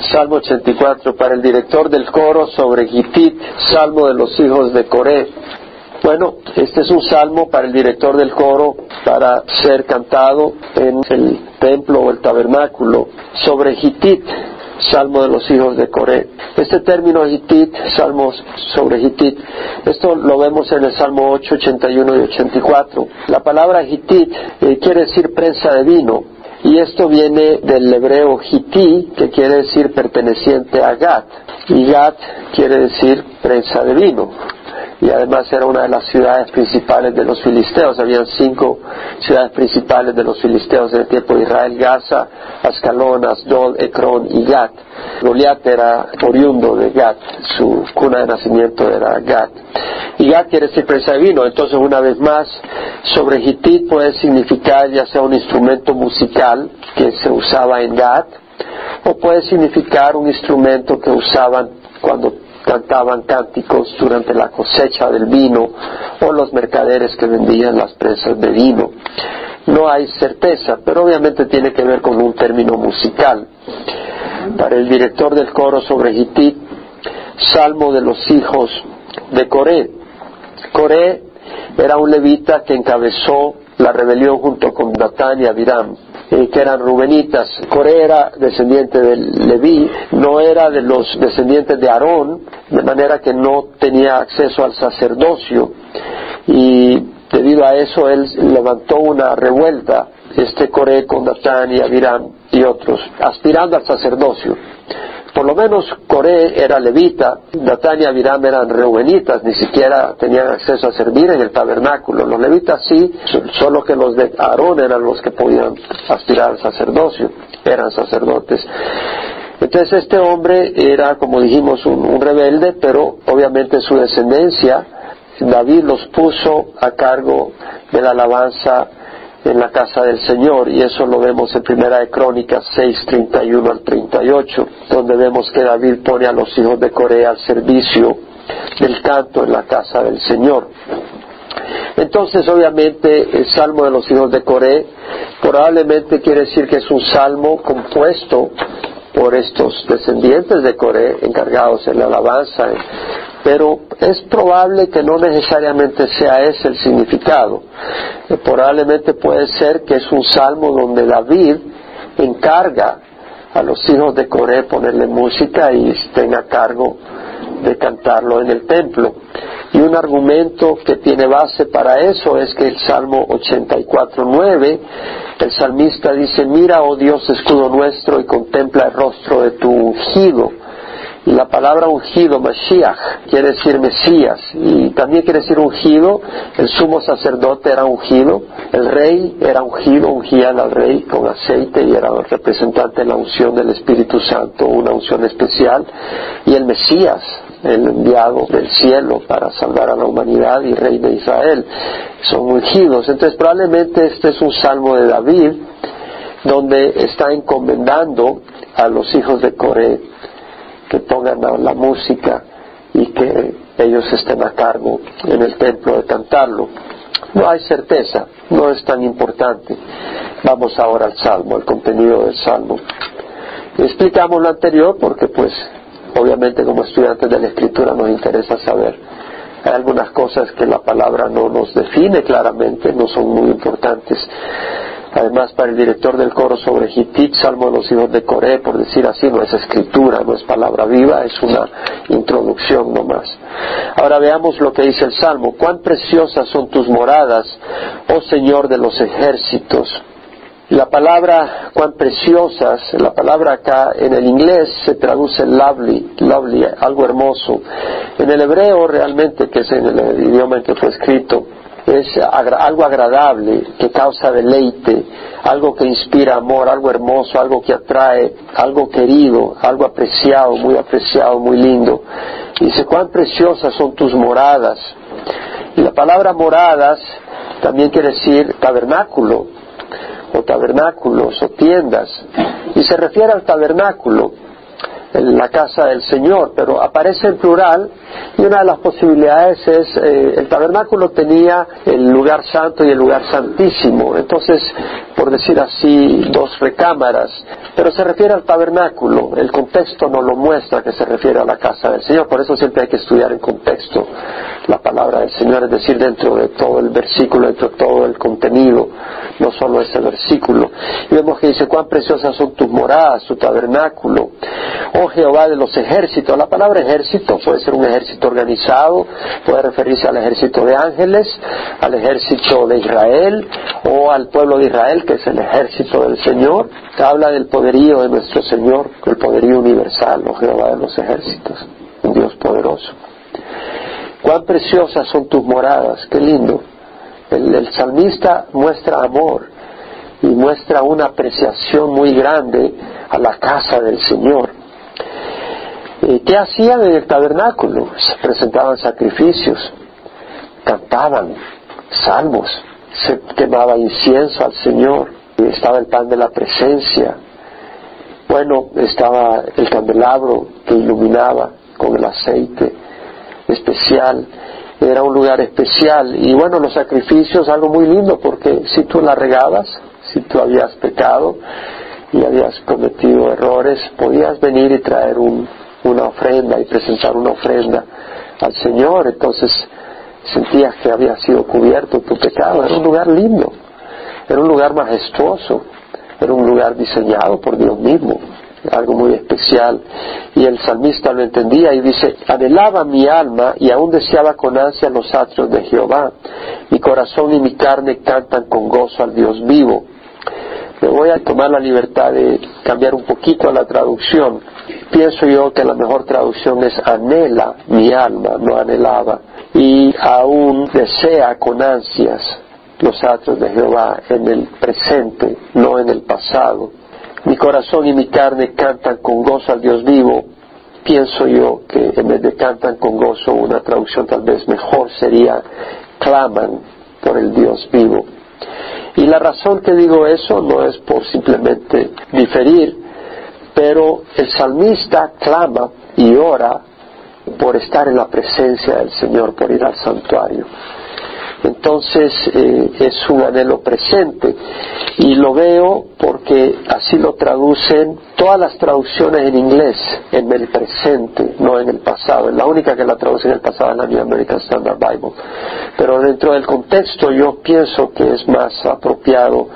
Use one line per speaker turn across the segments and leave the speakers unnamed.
Salmo 84 para el director del coro sobre Gitit, Salmo de los hijos de Coré. Bueno, este es un salmo para el director del coro para ser cantado en el templo o el tabernáculo sobre Gitit, Salmo de los hijos de Coré. Este término Hitit, salmos sobre Hitit, esto lo vemos en el Salmo 8, 81 y 84. La palabra Hitit eh, quiere decir prensa de vino, y esto viene del hebreo Hiti, que quiere decir perteneciente a Gat, y Gat quiere decir prensa de vino y además era una de las ciudades principales de los filisteos. Habían cinco ciudades principales de los filisteos en el tiempo de Israel, Gaza, Ascalón, Asdod, Ecrón y Gat. Goliat era oriundo de Gat, su cuna de nacimiento era Gat. Y Gat quiere decir presa de vino, entonces una vez más, sobre Hitit puede significar ya sea un instrumento musical que se usaba en Gat, o puede significar un instrumento que usaban cuando cantaban cánticos durante la cosecha del vino o los mercaderes que vendían las presas de vino. No hay certeza, pero obviamente tiene que ver con un término musical. Para el director del coro sobre Hitit, Salmo de los hijos de Coré. Coré era un levita que encabezó la rebelión junto con Datán y Abiram eh, que eran rubenitas. Coré era descendiente de Leví, no era de los descendientes de Aarón, de manera que no tenía acceso al sacerdocio y debido a eso él levantó una revuelta, este Coré con Datán y Abiram y otros, aspirando al sacerdocio. Por lo menos Coré era levita, Datán y Abiram eran reubenitas, ni siquiera tenían acceso a servir en el tabernáculo. Los levitas sí, solo que los de Aarón eran los que podían aspirar al sacerdocio, eran sacerdotes. Entonces este hombre era, como dijimos, un, un rebelde, pero obviamente su descendencia, David los puso a cargo de la alabanza en la casa del Señor y eso lo vemos en Primera de Crónicas 6, 31 al 38, donde vemos que David pone a los hijos de Corea al servicio del canto en la casa del Señor. Entonces, obviamente, el Salmo de los hijos de Coré probablemente quiere decir que es un salmo compuesto por estos descendientes de Coré encargados en la alabanza, pero es probable que no necesariamente sea ese el significado. Eh, probablemente puede ser que es un salmo donde David encarga a los hijos de Coré ponerle música y estén a cargo de cantarlo en el templo. Y un argumento que tiene base para eso es que el Salmo 84.9, el salmista dice, mira, oh Dios, escudo nuestro, y contempla el rostro de tu ungido la palabra ungido, Mashiach, quiere decir Mesías. Y también quiere decir ungido. El sumo sacerdote era ungido. El rey era ungido, ungían al rey con aceite y era representante de la unción del Espíritu Santo, una unción especial. Y el Mesías, el enviado del cielo para salvar a la humanidad y rey de Israel. Son ungidos. Entonces probablemente este es un salmo de David donde está encomendando a los hijos de Coré que pongan la música y que ellos estén a cargo en el templo de cantarlo. No hay certeza, no es tan importante. Vamos ahora al Salmo, al contenido del Salmo. Explicamos lo anterior porque pues obviamente como estudiantes de la Escritura nos interesa saber. Hay algunas cosas que la palabra no nos define claramente, no son muy importantes. Además, para el director del coro sobre Hitit, Salmo de los hijos de Coré, por decir así, no es escritura, no es palabra viva, es una introducción nomás. Ahora veamos lo que dice el Salmo. Cuán preciosas son tus moradas, oh Señor de los ejércitos. La palabra cuán preciosas, la palabra acá en el inglés se traduce lovely, lovely, algo hermoso. En el hebreo realmente, que es en el idioma en que fue escrito, es algo agradable, que causa deleite, algo que inspira amor, algo hermoso, algo que atrae, algo querido, algo apreciado, muy apreciado, muy lindo. dice, cuán preciosas son tus moradas. Y la palabra moradas también quiere decir tabernáculo, o tabernáculos, o tiendas. Y se refiere al tabernáculo. En la casa del Señor, pero aparece en plural y una de las posibilidades es eh, el tabernáculo tenía el lugar santo y el lugar santísimo, entonces por decir así dos recámaras, pero se refiere al tabernáculo, el contexto no lo muestra que se refiere a la casa del Señor, por eso siempre hay que estudiar en contexto la palabra del Señor, es decir, dentro de todo el versículo, dentro de todo el contenido, no solo ese versículo. Y vemos que dice, cuán preciosas son tus moradas, tu tabernáculo, oh Jehová de los ejércitos. La palabra ejército puede ser un ejército organizado, puede referirse al ejército de ángeles, al ejército de Israel o al pueblo de Israel, que es el ejército del Señor. Habla del poderío de nuestro Señor, el poderío universal, oh Jehová de los ejércitos, un Dios poderoso. Cuán preciosas son tus moradas, qué lindo. El, salmista muestra amor y muestra una apreciación muy grande a la casa del Señor. Eh, ¿Qué hacían en el tabernáculo? Se presentaban sacrificios, cantaban salmos, se quemaba incienso al Señor, estaba el pan de la presencia. Bueno, estaba el candelabro que iluminaba con el aceite especial, era un lugar especial. Y bueno, los sacrificios, algo muy lindo, porque si tú la regabas, si tú habías pecado y habías cometido errores, podías venir y traer una ofrenda y presentar una ofrenda al Señor. Entonces sentías que había sido cubierto tu pecado. Era un lugar lindo, era un lugar majestuoso, era un lugar diseñado por Dios mismo algo muy especial. Y el salmista lo entendía y dice, anhelaba mi alma y aún deseaba con ansia los atrios de Jehová. Mi corazón y mi carne cantan con gozo al Dios vivo. Me voy a tomar la libertad de cambiar un poquito la traducción. Pienso yo que la mejor traducción es anhela mi alma, no anhelaba. Y aún desea con ansias los atrios de Jehová en el presente, no en el pasado mi corazón y mi carne cantan con gozo al Dios vivo, pienso yo que en vez de cantan con gozo, una traducción tal vez mejor sería claman por el Dios vivo. Y la razón que digo eso no es por simplemente diferir, pero el salmista clama y ora por estar en la presencia del Señor, por ir al santuario. Entonces eh, es un anhelo presente y lo veo porque así lo traducen todas las traducciones en inglés en el presente, no en el pasado. La única que la traduce en el pasado es la New American Standard Bible. Pero dentro del contexto yo pienso que es más apropiado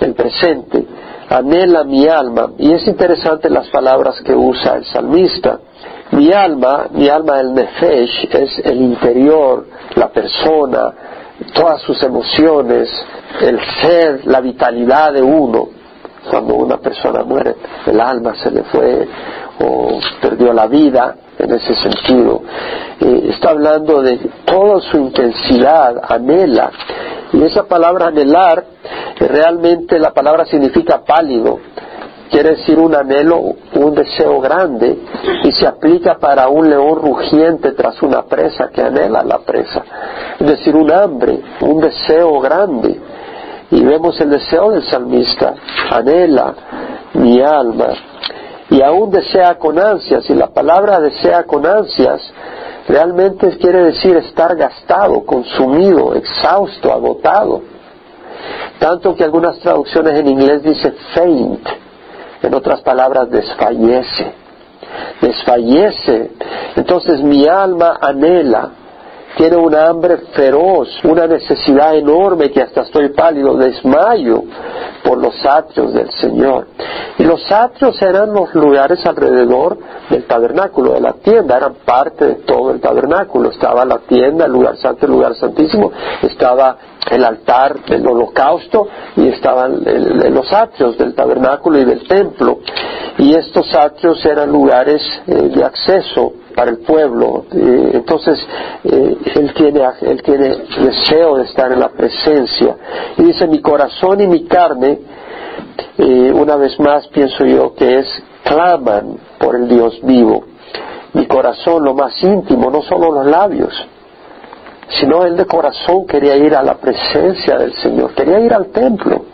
el presente. Anhela mi alma. Y es interesante las palabras que usa el salmista. Mi alma, mi alma del Nefesh, es el interior, la persona, todas sus emociones, el ser, la vitalidad de uno. Cuando una persona muere, el alma se le fue o perdió la vida en ese sentido. Eh, está hablando de toda su intensidad, anhela. Y esa palabra anhelar, realmente la palabra significa pálido quiere decir un anhelo, un deseo grande y se aplica para un león rugiente tras una presa que anhela la presa. Es decir, un hambre, un deseo grande. Y vemos el deseo del salmista, anhela mi alma y aún desea con ansias. Y la palabra desea con ansias realmente quiere decir estar gastado, consumido, exhausto, agotado. Tanto que algunas traducciones en inglés dice faint, en otras palabras, desfallece. Desfallece. Entonces mi alma anhela, tiene una hambre feroz, una necesidad enorme que hasta estoy pálido, desmayo por los atrios del Señor. Y los atrios eran los lugares alrededor del tabernáculo, de la tienda, eran parte de todo el tabernáculo. Estaba la tienda, el lugar santo, el lugar santísimo, estaba el altar del holocausto y estaban los atrios del tabernáculo y del templo. Y estos atrios eran lugares eh, de acceso para el pueblo. Eh, entonces, eh, él, tiene, él tiene deseo de estar en la presencia. Y dice, mi corazón y mi carne, una vez más pienso yo que es, claman por el Dios vivo. Mi corazón, lo más íntimo, no solo los labios sino él de corazón quería ir a la presencia del Señor, quería ir al templo.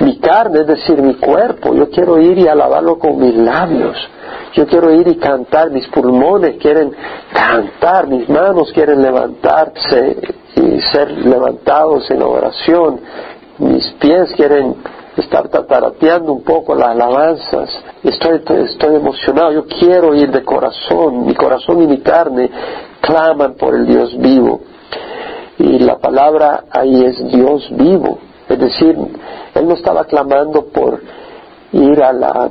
Mi carne, es decir, mi cuerpo, yo quiero ir y alabarlo con mis labios, Yo quiero ir y cantar, mis pulmones quieren cantar, mis manos quieren levantarse y ser levantados en oración, mis pies quieren estar tatarateando un poco las alabanzas. Estoy, estoy emocionado, yo quiero ir de corazón, mi corazón y mi carne claman por el Dios vivo. Y la palabra ahí es Dios vivo. Es decir, él no estaba clamando por ir a la,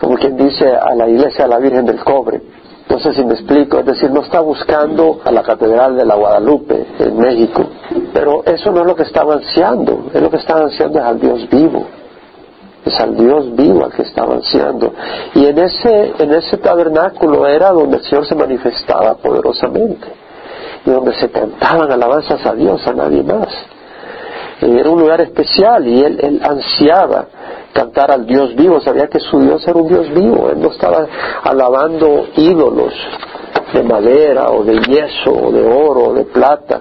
como quien dice, a la iglesia de la Virgen del Cobre. No sé si me explico, es decir, no está buscando a la Catedral de la Guadalupe en México, pero eso no es lo que estaba ansiando, es lo que estaba ansiando es al Dios vivo, es al Dios vivo al que estaba ansiando. Y en ese, en ese tabernáculo era donde el Señor se manifestaba poderosamente y donde se cantaban alabanzas a Dios, a nadie más. Era un lugar especial y él, ansiaba cantar al Dios vivo, sabía que su Dios era un Dios vivo, él no estaba alabando ídolos de madera o de yeso o de oro o de plata.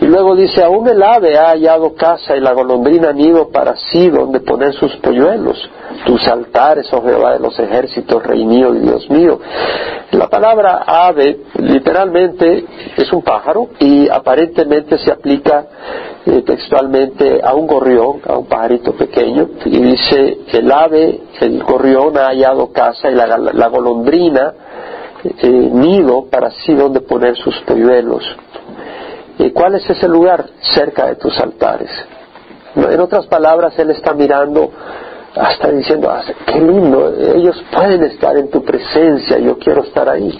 Y luego dice, aún el ave ha hallado casa y la golondrina nido para sí donde poner sus polluelos. Tus altares, oh Jehová de los ejércitos, Rey mío y Dios mío. La palabra ave literalmente es un pájaro y aparentemente se aplica eh, textualmente a un gorrión, a un pajarito pequeño, y dice, el ave, el gorrión ha hallado casa y la, golondrina eh, nido para sí donde poner sus polluelos. ¿Y cuál es ese lugar? Cerca de tus altares. En otras palabras, Él está mirando, hasta diciendo, ah, qué lindo, ellos pueden estar en tu presencia, yo quiero estar ahí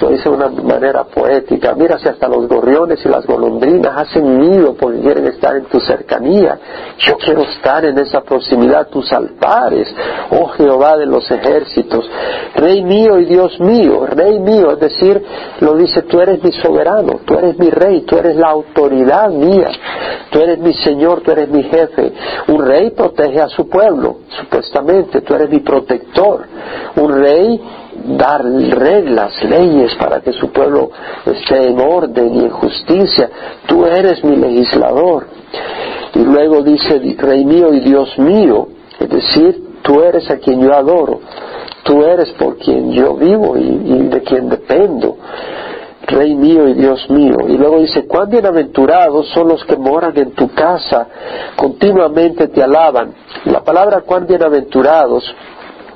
lo dice de una manera poética. Mira si hasta los gorriones y las golondrinas hacen nido porque quieren estar en tu cercanía. Yo quiero estar en esa proximidad, tus altares, oh Jehová de los ejércitos, Rey mío y Dios mío, Rey mío, es decir, lo dice, tú eres mi soberano, tú eres mi rey, tú eres la autoridad mía, tú eres mi Señor, tú eres mi jefe. Un rey protege a su pueblo, supuestamente, tú eres mi protector. Un rey dar reglas, leyes para que su pueblo esté en orden y en justicia. Tú eres mi legislador. Y luego dice, Rey mío y Dios mío, es decir, tú eres a quien yo adoro, tú eres por quien yo vivo y, y de quien dependo. Rey mío y Dios mío. Y luego dice, cuán bienaventurados son los que moran en tu casa, continuamente te alaban. La palabra cuán bienaventurados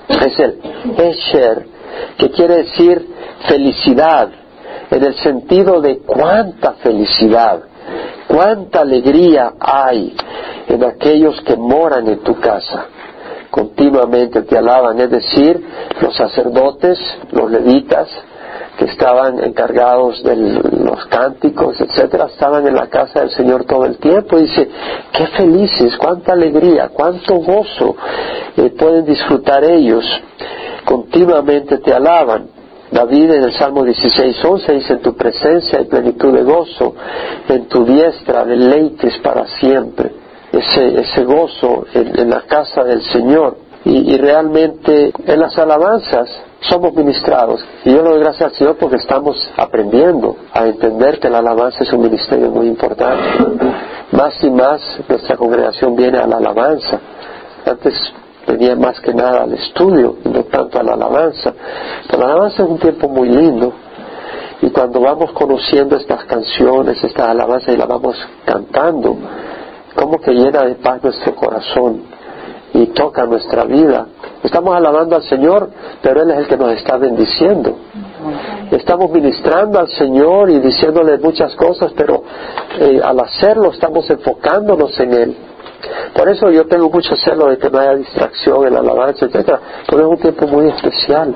es el Esher, que quiere decir felicidad, en el sentido de cuánta felicidad, cuánta alegría hay en aquellos que moran en tu casa. Continuamente te alaban, es decir, los sacerdotes, los levitas, que estaban encargados de los cánticos, etcétera, estaban en la casa del Señor todo el tiempo. Dice, qué felices, cuánta alegría, cuánto gozo eh, pueden disfrutar ellos continuamente te alaban. David en el Salmo 16.11 dice, en tu presencia hay plenitud de gozo, en tu diestra deleites para siempre. Ese, ese gozo en, la casa del Señor. Y, y, realmente en las alabanzas somos ministrados. Y yo le doy gracias al Señor porque estamos aprendiendo a entender que la alabanza es un ministerio muy importante. Más y más nuestra congregación viene a la alabanza. Antes venía más que nada al estudio y no tanto a la alabanza. Pero la alabanza es un tiempo muy lindo y cuando vamos conociendo estas canciones, estas alabanzas y las vamos cantando, como que llena de paz nuestro corazón y toca nuestra vida. Estamos alabando al Señor, pero Él es el que nos está bendiciendo. Estamos ministrando al Señor y diciéndole muchas cosas, pero eh, al hacerlo estamos enfocándonos en Él. Por eso yo tengo mucho celo de que no haya distracción en la alabanza, etcétera, porque es un tiempo muy especial.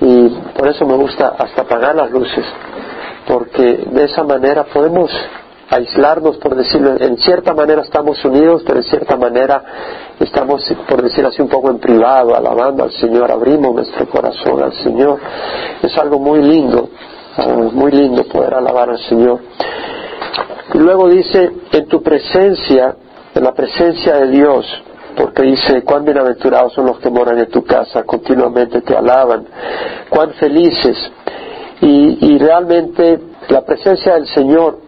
Y por eso me gusta hasta apagar las luces, porque de esa manera podemos aislarnos, por decirlo, en cierta manera estamos unidos, pero en cierta manera estamos, por decirlo así, un poco en privado, alabando al Señor, abrimos nuestro corazón al Señor. Es algo muy lindo, muy lindo poder alabar al Señor. Y luego dice, en tu presencia en la presencia de Dios, porque dice, cuán bienaventurados son los que moran en tu casa, continuamente te alaban, cuán felices. Y, realmente la presencia del Señor,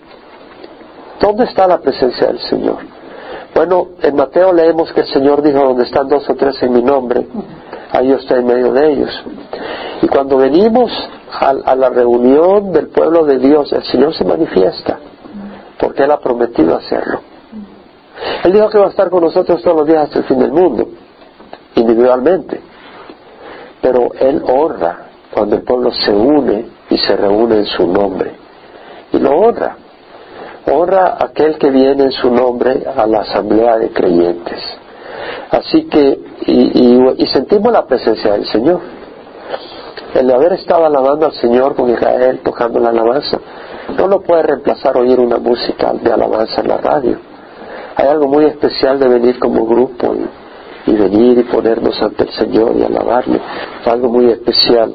¿dónde está la presencia del Señor? Bueno, en Mateo leemos que el Señor dijo, donde están dos o tres en mi nombre, ahí está en medio de ellos. Y cuando venimos a, la reunión del pueblo de Dios, el Señor se manifiesta, porque Él ha prometido hacerlo. Él dijo que va a estar con nosotros todos los días hasta el fin del mundo, individualmente. Pero Él honra cuando el pueblo se une y se reúne en su nombre. Y lo honra. Honra a aquel que viene en su nombre a la asamblea de creyentes. Así que, y, sentimos la presencia del Señor. El haber estado alabando al Señor con Israel, tocando la alabanza, no lo puede reemplazar oír una música de alabanza en la radio. Hay algo muy especial de venir como grupo y, venir y ponernos ante el Señor y alabarle. Algo muy especial.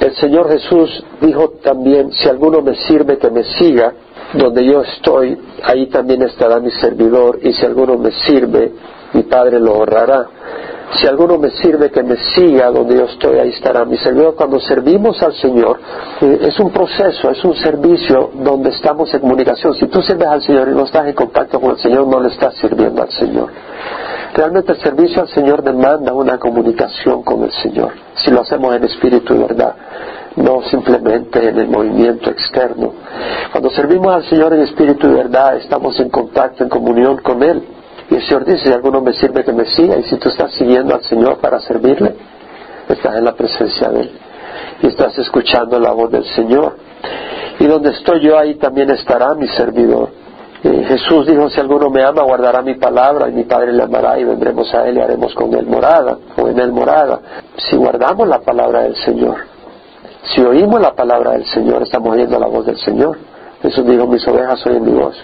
El Señor Jesús dijo también, si alguno me sirve, que me siga, donde yo estoy, ahí también estará mi servidor, y si alguno me sirve, mi Padre lo honrará. Si alguno me sirve, que me siga donde yo estoy, ahí estará mi servidor. Cuando servimos al Señor, eh, es un proceso, es un servicio donde estamos en comunicación. Si tú sirves al Señor y no estás en contacto con el Señor, no le estás sirviendo al Señor. Realmente el servicio al Señor demanda una comunicación con el Señor, si lo hacemos en espíritu y verdad, no simplemente en el movimiento externo. Cuando servimos al Señor en espíritu y verdad, estamos en contacto, en comunión con Él. Y el Señor dice, si alguno me sirve, que me siga. Y si tú estás siguiendo al Señor para servirle, estás en la presencia de Él. Y estás escuchando la voz del Señor. Y donde estoy yo, ahí también estará mi servidor. Jesús dijo, si alguno me ama, guardará mi palabra y mi Padre le amará y vendremos a Él y haremos con Él morada o en Él morada. Si guardamos la palabra del Señor, si oímos la palabra del Señor, estamos oyendo la voz del Señor. Jesús dijo, mis ovejas oyen mi voz.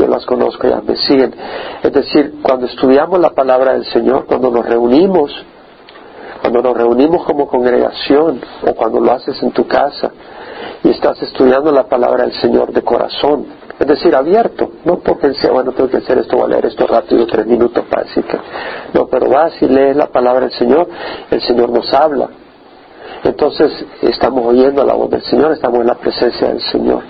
Yo las conozco y me siguen. Es decir, cuando estudiamos la palabra del Señor, cuando nos reunimos, cuando nos reunimos como congregación o cuando lo haces en tu casa y estás estudiando la palabra del Señor de corazón, es decir, abierto, no porque sea, bueno, tengo que hacer esto, voy a leer esto rápido, tres minutos para decir no, pero vas y lees la palabra del Señor, el Señor nos habla. Entonces, estamos oyendo la voz del Señor, estamos en la presencia del Señor.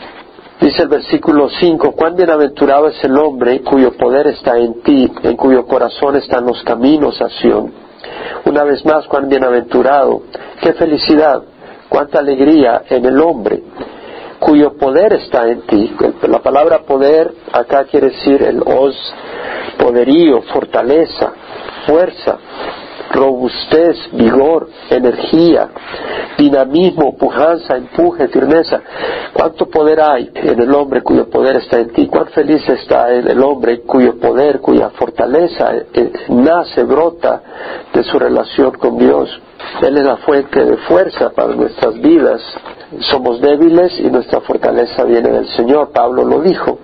Dice el versículo 5, cuán bienaventurado es el hombre cuyo poder está en ti, en cuyo corazón están los caminos a. Una vez más, cuán bienaventurado, qué felicidad, cuánta alegría en el hombre cuyo poder está en ti. La palabra poder acá quiere decir el os, poderío, fortaleza, fuerza, robustez, vigor, energía, dinamismo, pujanza, empuje, firmeza. ¿Cuánto poder hay en el hombre cuyo poder está en ti? ¿Cuán feliz está el hombre cuyo poder, cuya fortaleza eh, nace, brota de su relación con Dios? Él es la fuente de fuerza para nuestras vidas somos débiles y nuestra fortaleza viene del Señor. Pablo lo dijo.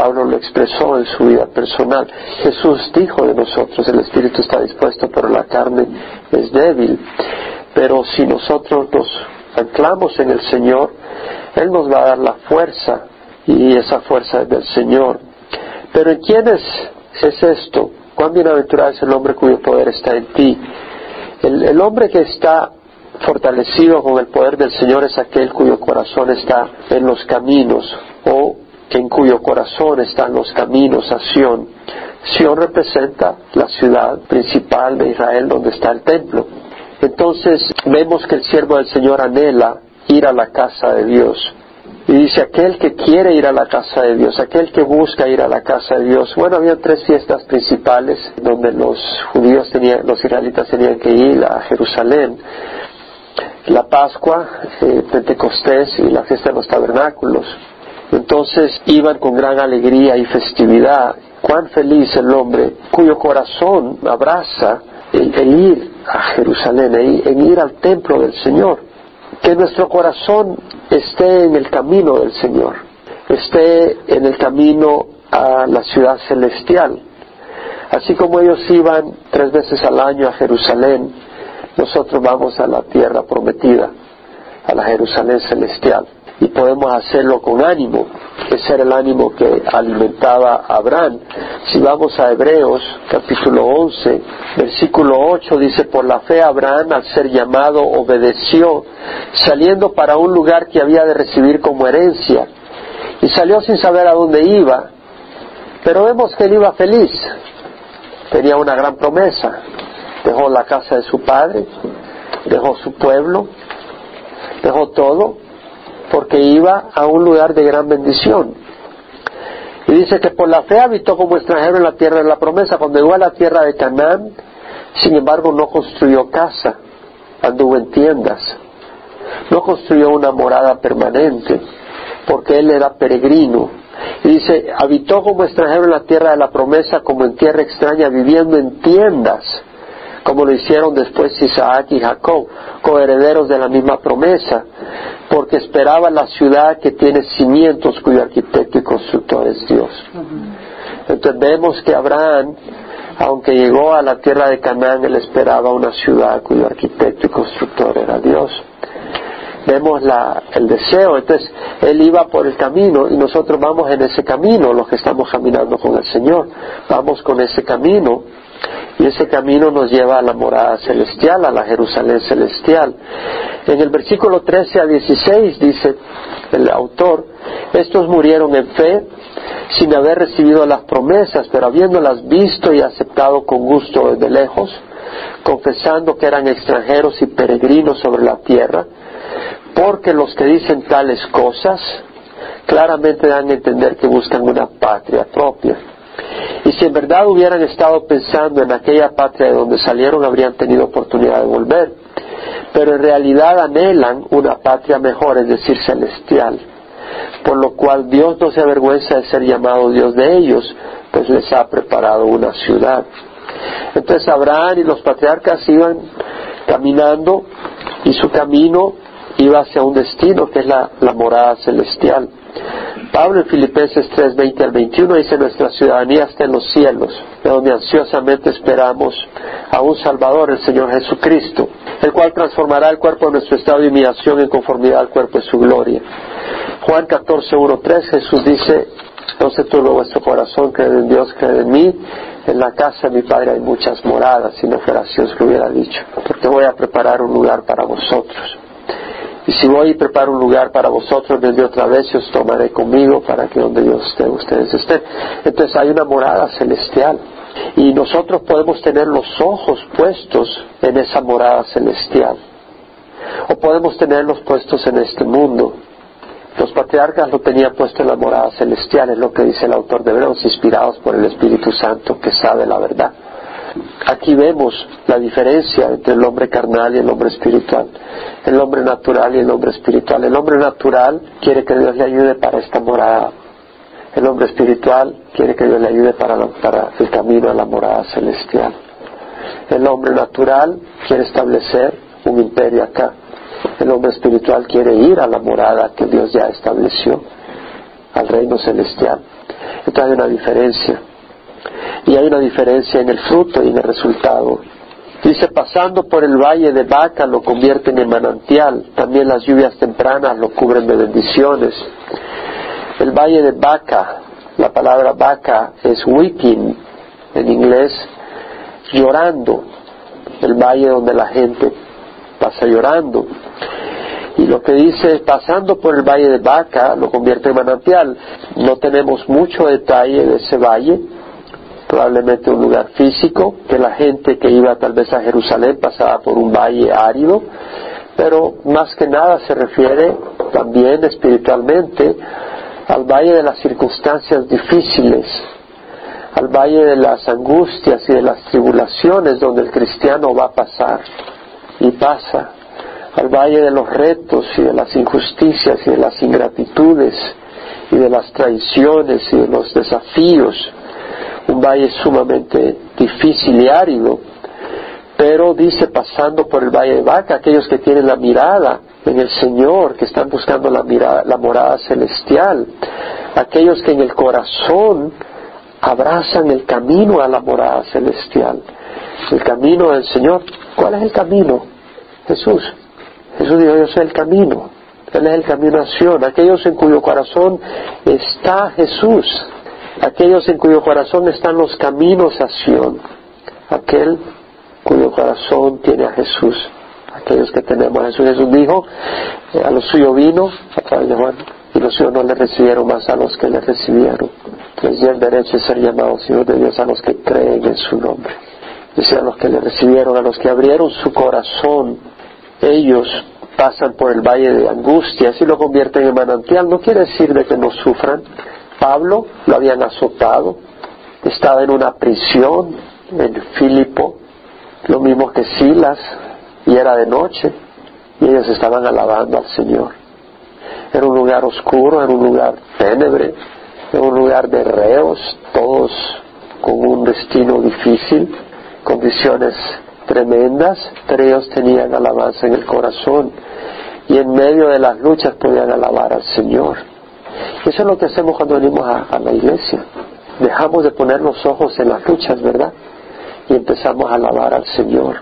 Pablo lo expresó en su vida personal. Jesús dijo de nosotros, el espíritu está dispuesto, pero la carne es débil. Pero si nosotros nos anclamos en el Señor, Él nos va a dar la fuerza y esa fuerza es del Señor. Pero ¿en quién es, esto? ¿Cuán bienaventurado es el hombre cuyo poder está en ti? El, el hombre que está fortalecido con el poder del Señor es aquel cuyo corazón está en los caminos o en cuyo corazón están los caminos a Sión. Sión representa la ciudad principal de Israel donde está el templo. Entonces vemos que el siervo del Señor anhela ir a la casa de Dios. Y dice, aquel que quiere ir a la casa de Dios, aquel que busca ir a la casa de Dios. Bueno, había tres fiestas principales donde los judíos tenían, los israelitas tenían que ir a Jerusalén la Pascua, eh, Pentecostés y la fiesta de los tabernáculos. Entonces iban con gran alegría y festividad. Cuán feliz el hombre cuyo corazón abraza el, ir a Jerusalén, en ir al templo del Señor. Que nuestro corazón esté en el camino del Señor, esté en el camino a la ciudad celestial. Así como ellos iban tres veces al año a Jerusalén, nosotros vamos a la tierra prometida, a la Jerusalén celestial. Y podemos hacerlo con ánimo. Ese era el ánimo que alimentaba a Abraham. Si vamos a Hebreos capítulo 11, versículo 8 dice, por la fe Abraham al ser llamado obedeció, saliendo para un lugar que había de recibir como herencia. Y salió sin saber a dónde iba, pero vemos que él iba feliz. Tenía una gran promesa dejó la casa de su padre, dejó su pueblo, dejó todo, porque iba a un lugar de gran bendición. Y dice que por la fe habitó como extranjero en la tierra de la promesa. Cuando llegó a la tierra de Canaán, sin embargo no construyó casa, anduvo en tiendas, no construyó una morada permanente, porque él era peregrino. Y dice, habitó como extranjero en la tierra de la promesa, como en tierra extraña, viviendo en tiendas como lo hicieron después Isaac y Jacob, coherederos de la misma promesa, porque esperaba la ciudad que tiene cimientos cuyo arquitecto y constructor es Dios. Entonces vemos que Abraham, aunque llegó a la tierra de Canaán, él esperaba una ciudad cuyo arquitecto y constructor era Dios. Vemos la, el deseo, entonces él iba por el camino y nosotros vamos en ese camino, los que estamos caminando con el Señor, vamos con ese camino y ese camino nos lleva a la morada celestial, a la Jerusalén celestial. En el versículo 13 a 16 dice el autor, estos murieron en fe sin haber recibido las promesas, pero habiéndolas visto y aceptado con gusto desde lejos, confesando que eran extranjeros y peregrinos sobre la tierra, porque los que dicen tales cosas claramente dan a entender que buscan una patria propia. Y si en verdad hubieran estado pensando en aquella patria de donde salieron, habrían tenido oportunidad de volver. Pero en realidad anhelan una patria mejor, es decir, celestial. Por lo cual Dios no se avergüenza de ser llamado Dios de ellos, pues les ha preparado una ciudad. Entonces Abraham y los patriarcas iban caminando y su camino iba hacia un destino que es la, la morada celestial. Pablo en Filipenses 3, 20 al 21 dice nuestra ciudadanía está en los cielos, de donde ansiosamente esperamos a un Salvador, el Señor Jesucristo, el cual transformará el cuerpo de nuestro estado de humillación en conformidad al cuerpo de su gloria. Juan 14, 1, 3 Jesús dice, no se turbe vuestro corazón, creed en Dios, creed en mí, en la casa de mi Padre hay muchas moradas, si no fuera así os lo hubiera dicho, porque voy a preparar un lugar para vosotros. Y si voy y preparo un lugar para vosotros, desde otra vez y os tomaré conmigo para que donde yo esté, ustedes estén. Entonces hay una morada celestial. Y nosotros podemos tener los ojos puestos en esa morada celestial. O podemos tenerlos puestos en este mundo. Los patriarcas lo tenían puesto en la morada celestial, es lo que dice el autor de Hebreos, inspirados por el Espíritu Santo que sabe la verdad. Aquí vemos la diferencia entre el hombre carnal y el hombre espiritual, el hombre natural y el hombre espiritual. El hombre natural quiere que Dios le ayude para esta morada. El hombre espiritual quiere que Dios le ayude para, el camino a la morada celestial. El hombre natural quiere establecer un imperio acá. El hombre espiritual quiere ir a la morada que Dios ya estableció, al reino celestial. Entonces hay una diferencia. Y hay una diferencia en el fruto y en el resultado. Dice, pasando por el valle de Vaca lo convierten en manantial, también las lluvias tempranas lo cubren de bendiciones. El valle de Vaca, la palabra vaca es weeping en inglés, llorando, el valle donde la gente pasa llorando. Y lo que dice, pasando por el valle de Vaca, lo convierte en manantial. No tenemos mucho detalle de ese valle, probablemente un lugar físico, que la gente que iba tal vez a Jerusalén pasaba por un valle árido, pero más que nada se refiere también espiritualmente al valle de las circunstancias difíciles, al valle de las angustias y de las tribulaciones donde el cristiano va a pasar y pasa, al valle de los retos y de las injusticias y de las ingratitudes y de las traiciones y de los desafíos un valle sumamente difícil y árido, pero dice pasando por el valle de Vaca, aquellos que tienen la mirada en el Señor, que están buscando la, mirada, la morada celestial, aquellos que en el corazón abrazan el camino a la morada celestial, el camino del Señor. ¿Cuál es el camino? Jesús. Jesús dijo, yo soy el camino. Él es el camino a. Aquellos en cuyo corazón está Jesús aquellos en cuyo corazón están los caminos a Sion, aquel cuyo corazón tiene a Jesús, aquellos que tenemos a Jesús. Jesús dijo, eh, a los suyos vino, a través de Juan, y los suyos no le recibieron más a los que le recibieron. Les dio el derecho de ser llamados hijos de Dios a los que creen en su nombre. Decía a los que le recibieron, a los que abrieron su corazón, ellos pasan por el valle de angustias y lo convierten en manantial. No quiere decir de que no sufran. Pablo lo habían azotado, estaba en una prisión en Filipo, lo mismo que Silas, y era de noche, y ellos estaban alabando al Señor. Era un lugar oscuro, era un lugar ténebre, era un lugar de reos, todos con un destino difícil, condiciones tremendas, pero ellos tenían alabanza en el corazón y en medio de las luchas podían alabar al Señor. Eso es lo que hacemos cuando venimos a, la iglesia. Dejamos de poner los ojos en las luchas, ¿verdad? Y empezamos a alabar al Señor.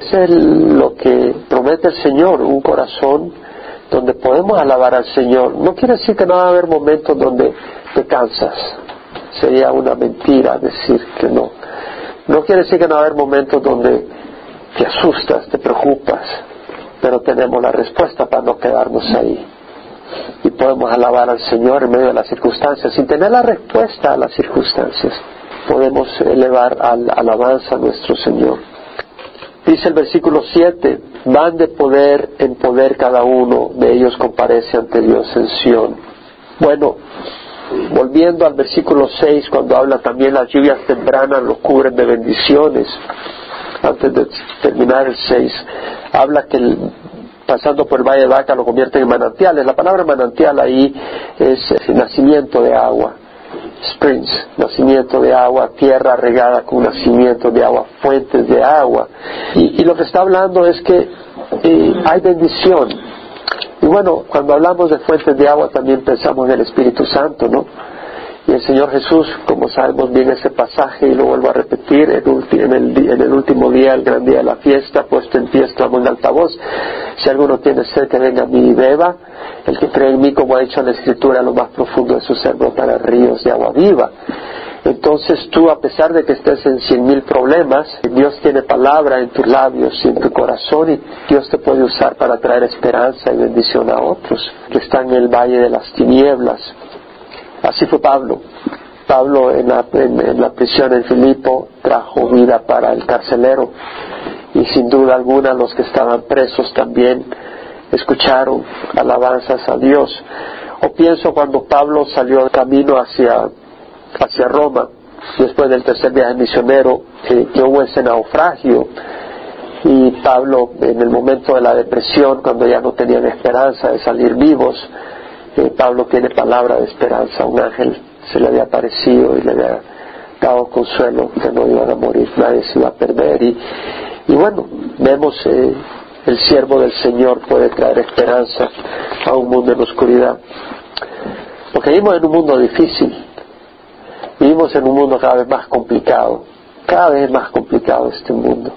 Eso es lo que promete el Señor, un corazón donde podemos alabar al Señor. No quiere decir que no va a haber momentos donde te cansas. Sería una mentira decir que no. No quiere decir que no va a haber momentos donde te asustas, te preocupas, pero tenemos la respuesta para no quedarnos ahí. Y podemos alabar al Señor en medio de las circunstancias. Sin tener la respuesta a las circunstancias, podemos elevar al alabanza a nuestro Señor. Dice el versículo 7, van de poder en poder cada uno de ellos comparece ante Dios en Sión. Bueno, volviendo al versículo 6, cuando habla también las lluvias tempranas lo cubren de bendiciones, antes de terminar el 6, habla que pasando por el Valle de Vaca lo convierte en manantiales. La palabra manantial ahí es nacimiento de agua, springs, nacimiento de agua, tierra regada con nacimiento de agua, fuentes de agua. Y, lo que está hablando es que eh, hay bendición. Y bueno, cuando hablamos de fuentes de agua también pensamos en el Espíritu Santo, ¿no? El Señor Jesús, como sabemos bien ese pasaje, y lo vuelvo a repetir, en, el, último día, el gran día de la fiesta, puesto en pie, exclamó en altavoz, si alguno tiene sed, que venga a mí y beba, el que cree en mí, como ha dicho la Escritura, lo más profundo de su ser brotará ríos de agua viva. Entonces tú, a pesar de que estés en cien mil problemas, Dios tiene palabra en tus labios y en tu corazón y Dios te puede usar para traer esperanza y bendición a otros que están en el valle de las tinieblas. Así fue Pablo. Pablo en la, en, la prisión en Filipo trajo vida para el carcelero y sin duda alguna los que estaban presos también escucharon alabanzas a Dios. O pienso cuando Pablo salió camino hacia, hacia Roma, después del tercer viaje misionero, que, que hubo ese naufragio, y Pablo en el momento de la depresión, cuando ya no tenían esperanza de salir vivos, Pablo tiene palabra de esperanza, un ángel se le había aparecido y le había dado consuelo que no iban a morir, nadie se iba a perder y, y bueno, vemos eh, el siervo del Señor puede traer esperanza a un mundo en oscuridad. Porque vivimos en un mundo difícil, vivimos en un mundo cada vez más complicado, cada vez más complicado este mundo.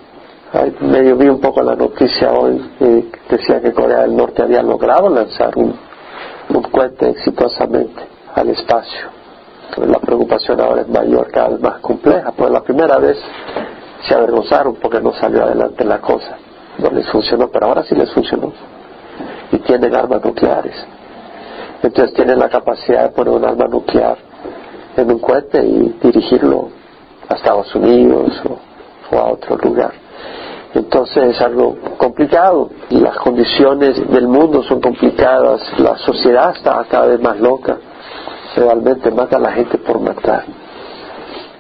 medio vi un poco la noticia hoy, eh, decía que Corea del Norte había logrado lanzar un un cohete exitosamente al espacio. la preocupación ahora es mayor, cada vez más compleja. Por la primera vez se avergonzaron porque no salió adelante la cosa. No les funcionó, pero ahora sí les funcionó. Y tienen armas nucleares. Entonces tienen la capacidad de poner un arma nuclear en un cohete y dirigirlo a Estados Unidos o a otro lugar. Entonces es algo complicado y las condiciones del mundo son complicadas, la sociedad está cada vez más loca, realmente mata a la gente por matar.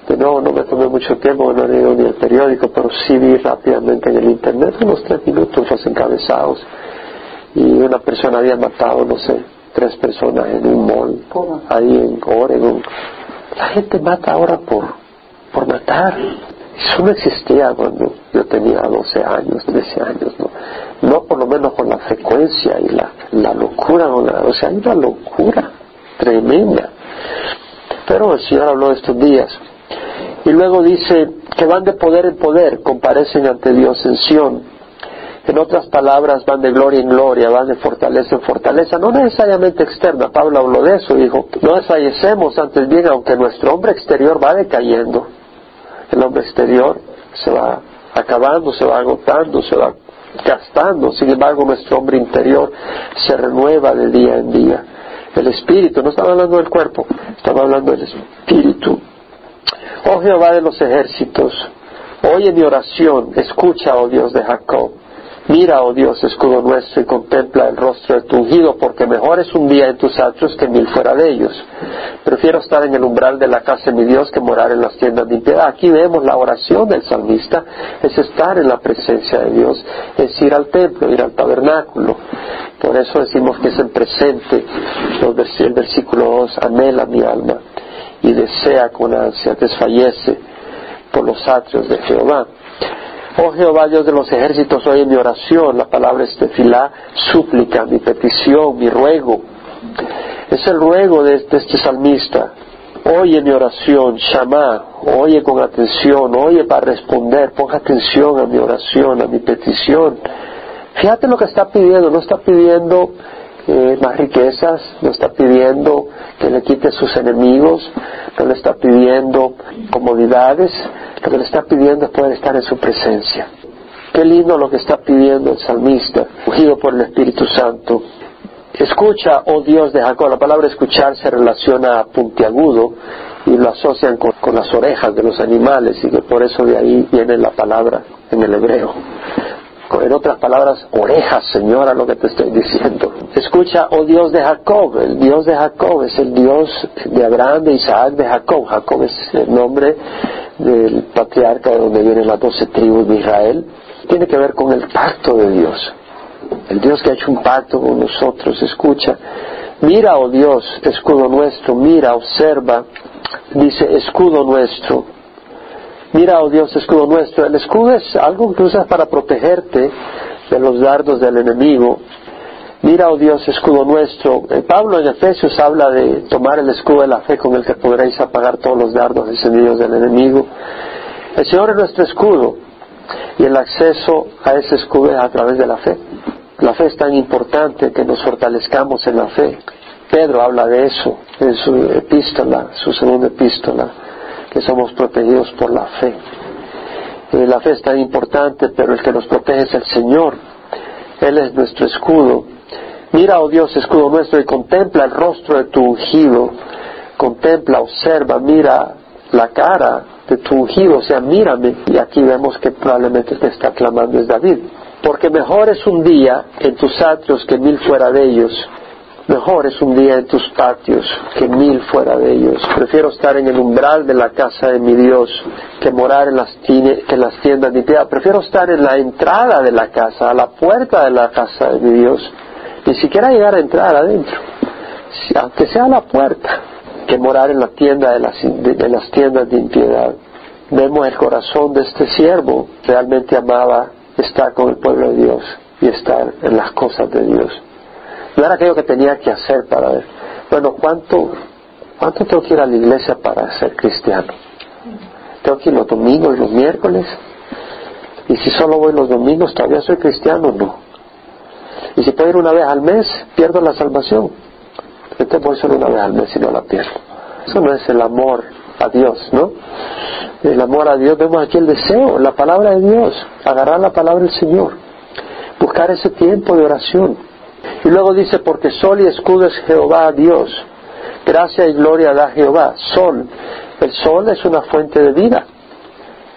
De nuevo, no me tomé mucho tiempo, no leído ni el periódico, pero sí vi rápidamente en el internet, unos tres minutos los encabezados, y una persona había matado, no sé, tres personas en un mall, ahí en Oregon. La gente mata ahora por, por matar. Eso no existía cuando yo tenía 12 años, 13 años, ¿no? No por lo menos con la frecuencia y la, la locura, o sea, hay una locura tremenda. Pero el Señor habló de estos días. Y luego dice que van de poder en poder, comparecen ante Dios en Sión. En otras palabras, van de gloria en gloria, van de fortaleza en fortaleza, no necesariamente externa. Pablo habló de eso, dijo, no desfallecemos antes bien, aunque nuestro hombre exterior va decayendo el hombre exterior se va acabando, se va agotando, se va gastando. Sin embargo, nuestro hombre interior se renueva de día en día. El espíritu, no estaba hablando del cuerpo, estaba hablando del espíritu. Oh Jehová de los ejércitos, Oye mi oración, escucha, oh Dios de Jacob. Mira, oh Dios, escudo nuestro, y contempla el rostro de tu ungido, porque mejor es un día en tus atrios que mil fuera de ellos. Prefiero estar en el umbral de la casa de mi Dios que morar en las tiendas de impiedad. Aquí vemos la oración del salmista, es estar en la presencia de Dios, es ir al templo, ir al tabernáculo. Por eso decimos que es en presente. El versículo 2, anhela mi alma y desea con ansia, desfallece por los atrios de Jehová. Oh Jehová, Dios de los ejércitos, oye mi oración, la palabra es tefilá, súplica, mi petición, mi ruego. Es el ruego de, este salmista. Oye mi oración, Shama, oye con atención, oye para responder, ponga atención a mi oración, a mi petición. Fíjate lo que está pidiendo, no está pidiendo eh, más riquezas, no está pidiendo que le quite sus enemigos, no le está pidiendo comodidades, lo que le está pidiendo es poder estar en su presencia. Qué lindo lo que está pidiendo el salmista, ungido por el Espíritu Santo. Escucha, oh Dios de Jacob. La palabra escuchar se relaciona a puntiagudo y lo asocian con, las orejas de los animales y que por eso de ahí viene la palabra en el hebreo. En otras palabras, orejas, Señora, lo que te estoy diciendo. Escucha, oh Dios de Jacob. El Dios de Jacob es el Dios de Abraham, de Isaac, de Jacob. Jacob es el nombre del patriarca de donde vienen las doce tribus de Israel. Tiene que ver con el pacto de Dios. El Dios que ha hecho un pacto con nosotros. Escucha, mira, oh Dios, escudo nuestro, mira, observa. Dice, escudo nuestro Mira, oh Dios, escudo nuestro. El escudo es algo que usas para protegerte de los dardos del enemigo. Mira, oh Dios, escudo nuestro. Eh, Pablo en Efesios habla de tomar el escudo de la fe con el que podréis apagar todos los dardos encendidos del enemigo. El Señor es nuestro escudo y el acceso a ese escudo es a través de la fe. La fe es tan importante que nos fortalezcamos en la fe. Pedro habla de eso en su epístola, su segunda epístola que somos protegidos por la fe. Eh, la fe es tan importante, pero el que nos protege es el Señor. Él es nuestro escudo. Mira, oh Dios, escudo nuestro, y contempla el rostro de tu ungido. Contempla, observa, mira la cara de tu ungido, o sea, mírame. Y aquí vemos que probablemente te está clamando es David. Porque mejor es un día en tus atrios que mil fuera de ellos. Mejor es un día en tus patios que mil fuera de ellos. Prefiero estar en el umbral de la casa de mi Dios que morar en las, en las tiendas de piedad. Prefiero estar en la entrada de la casa, a la puerta de la casa de mi Dios. Ni siquiera llegar a entrar adentro, aunque sea la puerta, que morar en la tienda de las, de las tiendas de impiedad. Vemos el corazón de este siervo, realmente amaba estar con el pueblo de Dios y estar en las cosas de Dios. No era aquello que tenía que hacer para ver. Bueno, ¿cuánto, ¿cuánto tengo que ir a la iglesia para ser cristiano? ¿Tengo que ir los domingos y los miércoles? Y si solo voy los domingos, ¿todavía soy cristiano? No. Y si puedo ir una vez al mes, pierdo la salvación. Entonces voy solo una vez al mes y no la pierdo. Eso no es el amor a Dios, ¿no? El amor a Dios, vemos aquí el deseo, la palabra de Dios, agarrar la palabra del Señor, buscar ese tiempo de oración. Y luego dice, porque sol y escudo es Jehová Dios. Gracia y gloria da Jehová. Sol. El sol es una fuente de vida.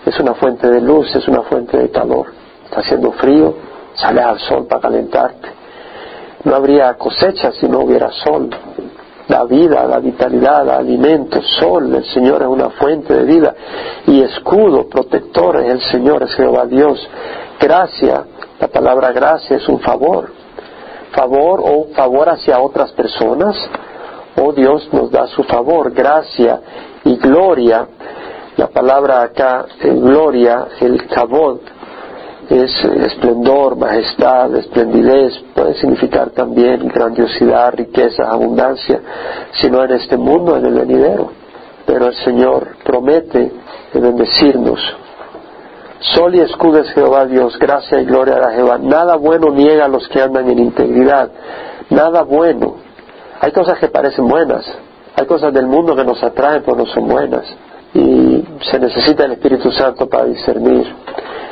Es una fuente de luz, es una fuente de calor. Está haciendo frío, sale al sol para calentarte. No habría cosecha si no hubiera sol. La vida, la vitalidad, alimento, sol, el Señor es una fuente de vida. Y escudo, protector es el Señor, es Jehová Dios. Gracia, la palabra gracia es un favor favor o favor hacia otras personas, o Dios nos da su favor, gracia y gloria. La palabra acá, eh, gloria, el kabod, es esplendor, majestad, esplendidez, puede significar también grandiosidad, riqueza, abundancia, sino en este mundo, en el venidero. Pero el Señor promete bendecirnos Sol y escudo es Jehová Dios, gracia y gloria a Jehová. Nada bueno niega a los que andan en integridad. Nada bueno. Hay cosas que parecen buenas. Hay cosas del mundo que nos atraen pero no son buenas. Se necesita el Espíritu Santo para discernir.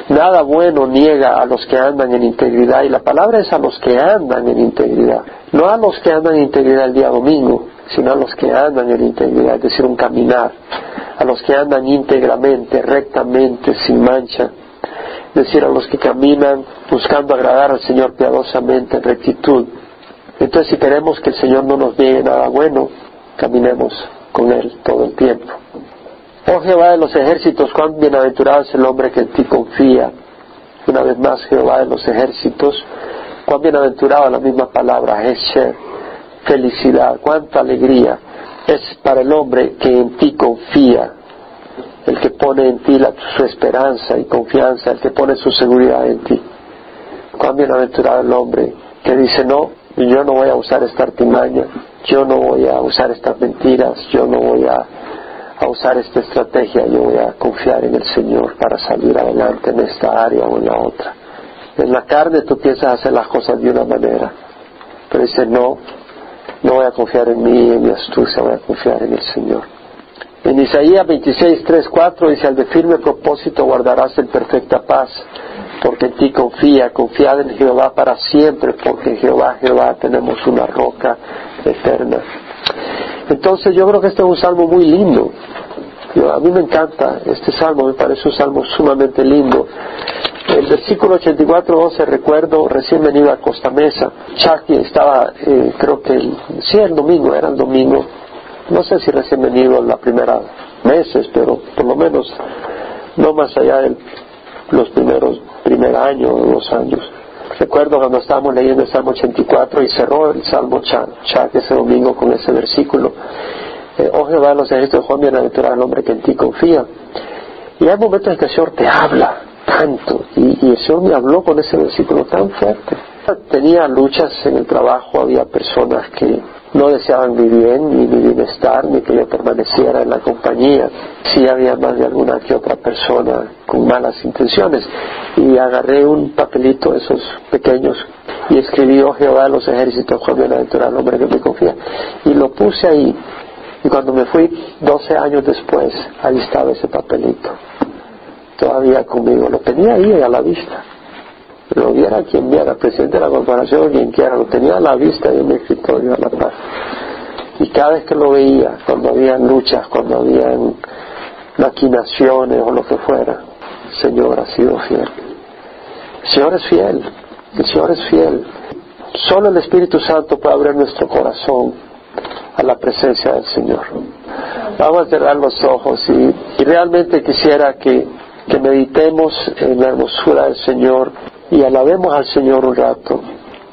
Nada bueno niega a los que andan en integridad. Y la palabra es a los que andan en integridad. No a los que andan en integridad el día domingo, sino a los que andan en integridad, es decir, un caminar a los que andan íntegramente, rectamente, sin mancha, es decir, a los que caminan buscando agradar al Señor piadosamente en rectitud. Entonces, si queremos que el Señor no nos dé nada bueno, caminemos con Él todo el tiempo. Oh Jehová de los ejércitos, cuán bienaventurado es el hombre que en ti confía. Una vez más, Jehová de los ejércitos, cuán bienaventurado la misma palabra, ser felicidad, cuánta alegría es para el hombre que en ti confía, el que pone en ti su esperanza y confianza, el que pone su seguridad en ti. Cuán bienaventurado el hombre que dice, no, yo no voy a usar esta artimaña, yo no voy a usar estas mentiras, yo no voy a, usar esta estrategia, yo voy a confiar en el Señor para salir adelante en esta área o en la otra. En la carne tú piensas hacer las cosas de una manera, pero dice no, no voy a confiar en mí, en mi astucia, voy a confiar en el Señor. En Isaías 26, 3, 4 dice, al de firme propósito guardarás en perfecta paz, porque en ti confía, confiad en Jehová para siempre, porque en Jehová, Jehová tenemos una roca eterna. Entonces yo creo que este es un salmo muy lindo. a mí me encanta este salmo, me parece un salmo sumamente lindo. El versículo 84, 12, recuerdo, recién venido a Costa Mesa, Chucky estaba, eh, creo que, el, sí, el domingo, era el domingo, no sé si recién venido en la primera meses, pero por lo menos no más allá de los primeros, primer año o dos años. Recuerdo cuando estábamos leyendo el Salmo 84 y cerró el Salmo Chuck ese domingo con ese versículo. Eh, oh Jehová, los ejércitos, Juan bienaventurado el hombre que en ti confía. Y hay momentos en que el Señor te habla tanto y, el Señor me habló con ese versículo tan fuerte. Tenía luchas en el trabajo, había personas que no deseaban mi bien, ni mi bienestar, ni que yo permaneciera en la compañía. Sí había más de alguna que otra persona con malas intenciones. Y agarré un papelito de esos pequeños y escribí, oh Jehová los ejércitos, Juan Bienaventurado, el hombre que me confía. Y lo puse ahí. Y cuando me fui 12 años después, ahí estaba ese papelito todavía conmigo. Lo tenía ahí a la vista. Lo viera quien viera, presidente de la corporación o quien quiera, lo tenía a la vista en mi escritorio a la paz. Y cada vez que lo veía, cuando había luchas, cuando había maquinaciones o lo que fuera, el Señor ha sido fiel. El Señor es fiel, el Señor es fiel. Solo el Espíritu Santo puede abrir nuestro corazón a la presencia del Señor. Vamos a cerrar los ojos y realmente quisiera que meditemos en la hermosura del Señor y alabemos al Señor un rato.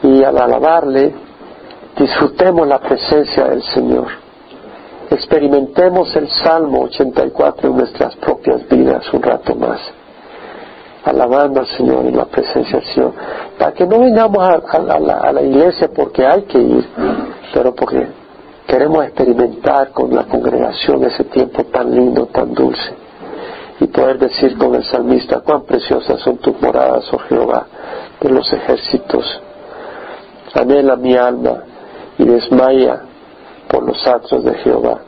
Y al alabarle, disfrutemos la presencia del Señor. Experimentemos el Salmo 84 en nuestras propias vidas un rato más. Alabando al Señor en la presencia del Señor. Para que no vengamos a, la, a la iglesia porque hay que ir, pero porque queremos experimentar con la congregación ese tiempo tan lindo, tan dulce y poder decir con el salmista, cuán preciosas son tus moradas, oh Jehová, de los ejércitos. Anhela mi alma y desmaya por los atros de Jehová.